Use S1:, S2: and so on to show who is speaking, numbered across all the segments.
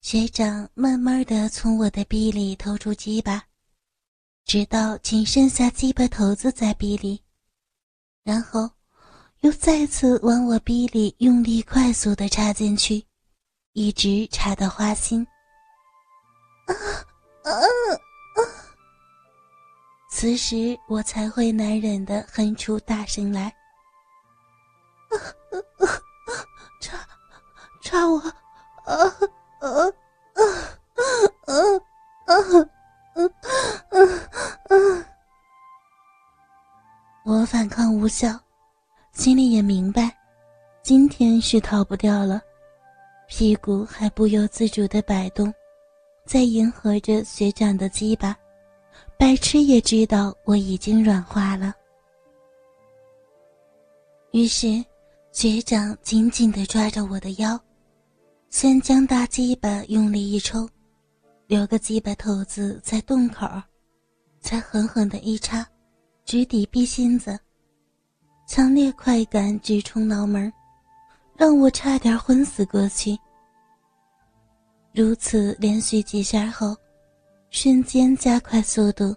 S1: 学长慢慢的从我的逼里掏出鸡巴，直到仅剩下鸡巴头子在逼里，然后又再次往我逼里用力快速的插进去，一直插到花心。啊啊啊！此时我才会难忍的哼出大声来。啊啊啊！插插我！无效，心里也明白，今天是逃不掉了，屁股还不由自主的摆动，在迎合着学长的鸡巴。白痴也知道我已经软化了，于是学长紧紧的抓着我的腰，先将大鸡巴用力一抽，留个鸡巴头子在洞口，才狠狠的一插，直抵逼心子，强烈快感直冲脑门，让我差点昏死过去。如此连续几下后。瞬间加快速度，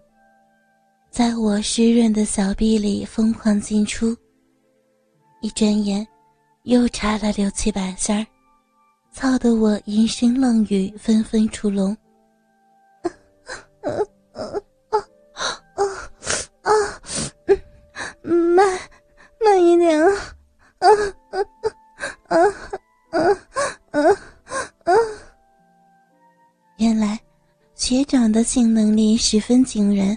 S1: 在我湿润的小臂里疯狂进出。一转眼，又插了六七百下，操得我淫声浪语纷纷出笼。慢一点啊！啊啊啊啊啊啊！原来。学长的性能力十分惊人，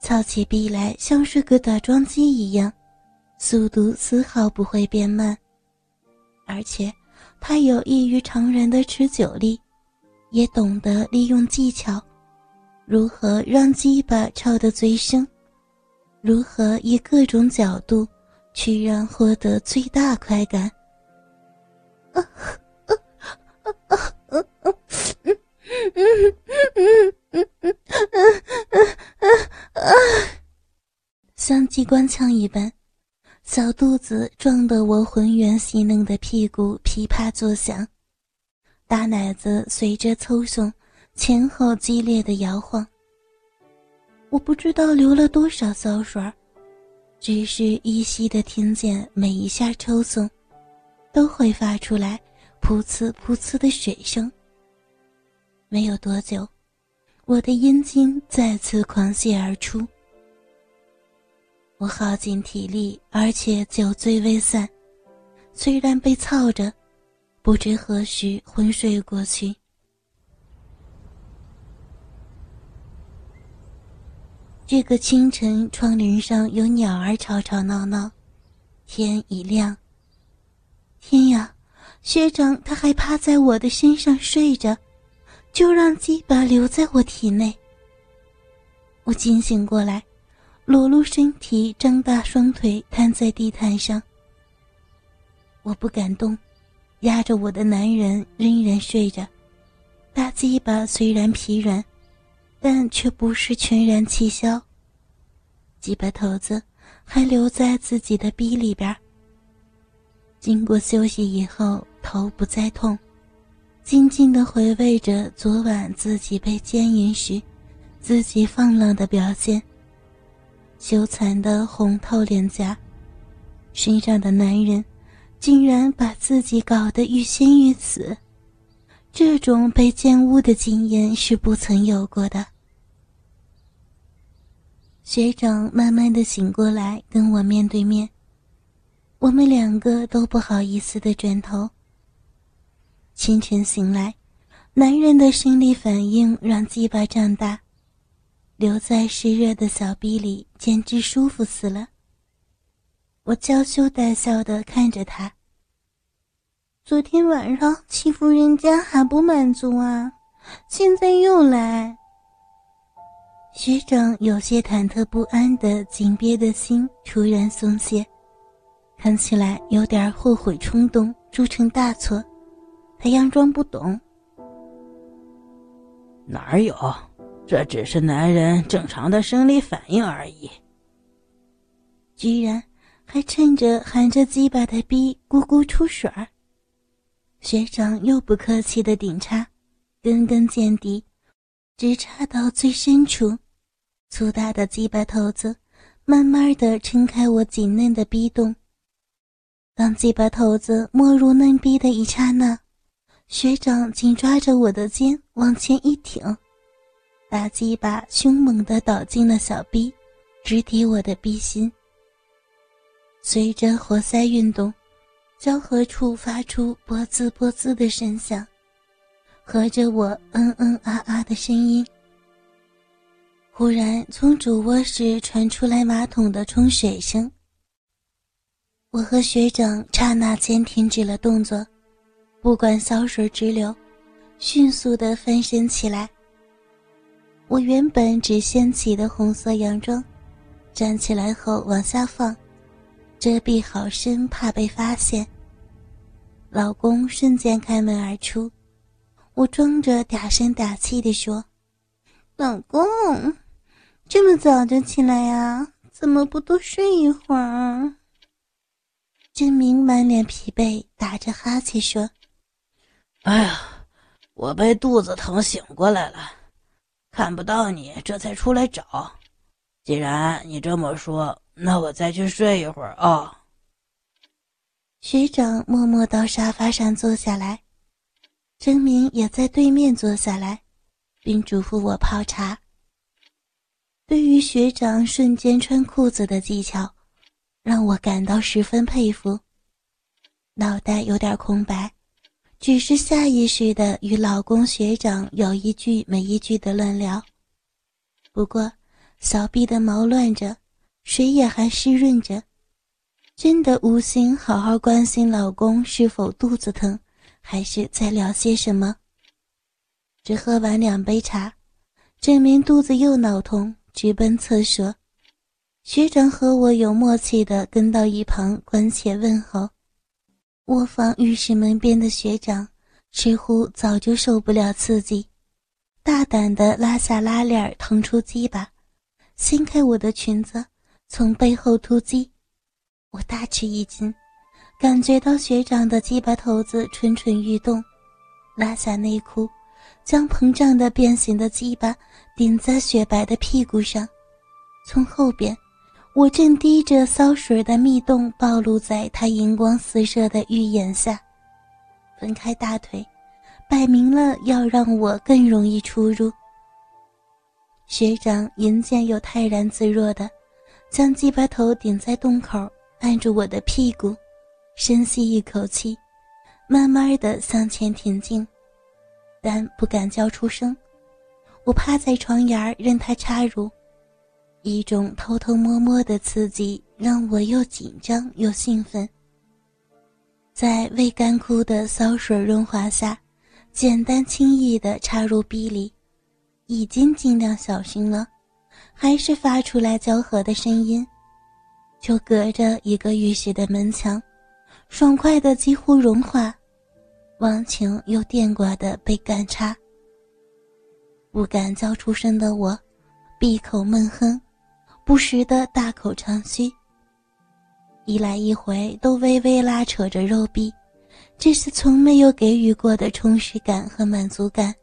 S1: 操起臂来像是个打桩机一样，速度丝毫不会变慢。而且他有异于常人的持久力，也懂得利用技巧，如何让鸡巴抽得最深，如何以各种角度居然获得最大快感。像机关枪一般，小肚子撞得我浑圆细嫩的屁股噼啪作响，大奶子随着抽送前后激烈的摇晃。我不知道流了多少骚水，只是依稀的听见每一下抽送，都会发出来噗呲噗呲的水声。没有多久，我的阴茎再次狂泻而出。我耗尽体力，而且酒醉未散，虽然被操着，不知何时昏睡过去。这个清晨，窗棂上有鸟儿吵吵闹闹，天已亮。天呀，学长他还趴在我的身上睡着。就让鸡巴留在我体内。我惊醒过来，裸露身体，张大双腿，瘫在地毯上。我不敢动，压着我的男人仍然睡着。大鸡巴虽然疲软，但却不是全然气消。鸡巴头子还留在自己的逼里边。经过休息以后，头不再痛。静静的回味着昨晚自己被奸淫时，自己放浪的表现。羞惭的红透脸颊，身上的男人，竟然把自己搞得欲仙欲死。这种被奸污的经验是不曾有过的。学长慢慢的醒过来，跟我面对面。我们两个都不好意思的转头。清晨醒来，男人的生理反应让鸡巴胀大，留在湿热的小臂里，简直舒服死了。我娇羞带笑的看着他。昨天晚上欺负人家还不满足啊，现在又来。学长有些忐忑不安的紧憋的心突然松懈，看起来有点后悔冲动，铸成大错。他佯装不懂，
S2: 哪有？这只是男人正常的生理反应而已。
S1: 居然还趁着含着鸡巴的逼咕咕出水儿，学长又不客气的顶插，根根见底，直插到最深处。粗大的鸡巴头子慢慢的撑开我紧嫩的逼洞。当鸡巴头子没入嫩逼的一刹那，学长紧抓着我的肩往前一挺，大鸡巴凶猛的倒进了小逼，直抵我的逼心。随着活塞运动，交合处发出“啵滋啵滋”的声响，和着我“嗯嗯啊啊”的声音。忽然，从主卧室传出来马桶的冲水声。我和学长刹那间停止了动作，不管骚水直流，迅速的翻身起来。我原本只掀起的红色洋装，站起来后往下放。遮蔽好身，怕被发现。老公瞬间开门而出，我装着嗲声嗲气地说：“老公，这么早就起来呀？怎么不多睡一会儿？”郑明满脸疲惫，打着哈欠说：“
S2: 哎呀，我被肚子疼醒过来了，看不到你，这才出来找。既然你这么说。”那我再去睡一会儿啊。
S1: 学长默默到沙发上坐下来，真明也在对面坐下来，并嘱咐我泡茶。对于学长瞬间穿裤子的技巧，让我感到十分佩服。脑袋有点空白，只是下意识的与老公学长有一句没一句的乱聊。不过小臂的毛乱着。水也还湿润着，真的无心好好关心老公是否肚子疼，还是在聊些什么。只喝完两杯茶，证明肚子又闹痛，直奔厕所。学长和我有默契的跟到一旁关切问候。卧房浴室门边的学长似乎早就受不了刺激，大胆的拉下拉链，腾出鸡巴，掀开我的裙子。从背后突击，我大吃一惊，感觉到学长的鸡巴头子蠢蠢欲动，拉下内裤，将膨胀的变形的鸡巴顶在雪白的屁股上。从后边，我正滴着骚水的蜜洞暴露在他银光四射的玉眼下，分开大腿，摆明了要让我更容易出入。学长银剑又泰然自若的。将鸡巴头顶在洞口，按住我的屁股，深吸一口气，慢慢的向前挺进，但不敢叫出声。我趴在床沿任他插入，一种偷偷摸摸的刺激让我又紧张又兴奋。在未干枯的骚水润滑下，简单轻易的插入壁里，已经尽量小心了。还是发出来交合的声音，就隔着一个浴室的门墙，爽快的几乎融化，忘情又电挂的被干插。不敢叫出声的我，闭口闷哼，不时的大口长吁。一来一回都微微拉扯着肉壁，这是从没有给予过的充实感和满足感。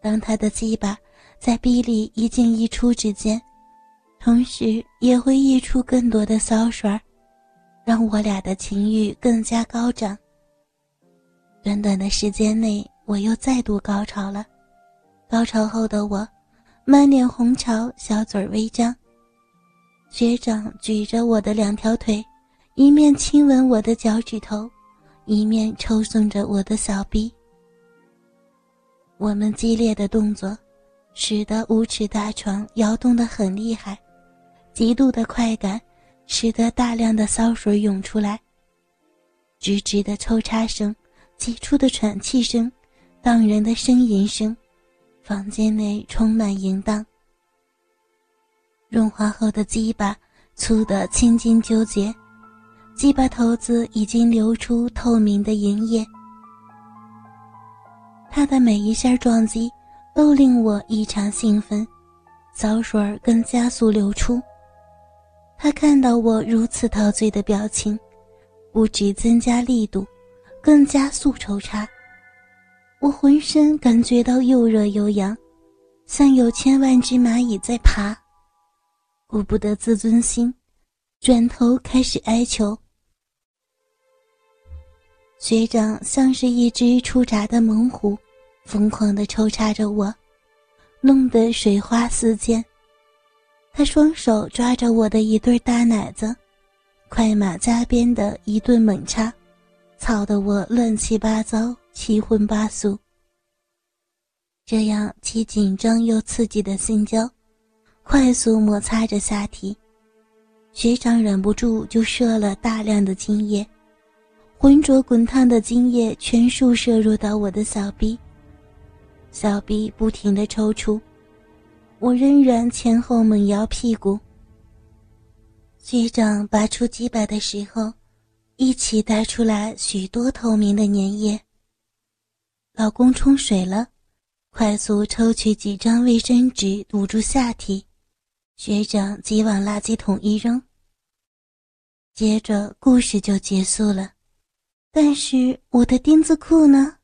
S1: 当他的鸡巴。在壁里一进一出之间，同时也会溢出更多的骚水让我俩的情欲更加高涨。短短的时间内，我又再度高潮了。高潮后的我，满脸红潮，小嘴微张。学长举着我的两条腿，一面亲吻我的脚趾头，一面抽送着我的小臂。我们激烈的动作。使得五尺大床摇动得很厉害，极度的快感使得大量的骚水涌出来。直直的抽插声、急促的喘气声、荡人的呻吟声，房间内充满淫荡。润滑后的鸡巴粗得青筋纠结，鸡巴头子已经流出透明的银液。他的每一下撞击。都令我异常兴奋，骚水更加速流出。他看到我如此陶醉的表情，不止增加力度，更加速抽插。我浑身感觉到又热又痒，像有千万只蚂蚁在爬。顾不得自尊心，转头开始哀求。学长像是一只出闸的猛虎，疯狂地抽插着我，弄得水花四溅。他双手抓着我的一对大奶子，快马加鞭的一顿猛插，操得我乱七八糟、七荤八素。这样既紧张又刺激的性交，快速摩擦着下体，学长忍不住就射了大量的精液。浑浊滚烫的精液全数射入到我的小臂，小臂不停的抽搐，我仍然前后猛摇屁股。学长拔出鸡巴的时候，一起带出来许多透明的粘液。老公冲水了，快速抽取几张卫生纸堵住下体，学长即往垃圾桶一扔。接着故事就结束了。但是我的钉子裤呢？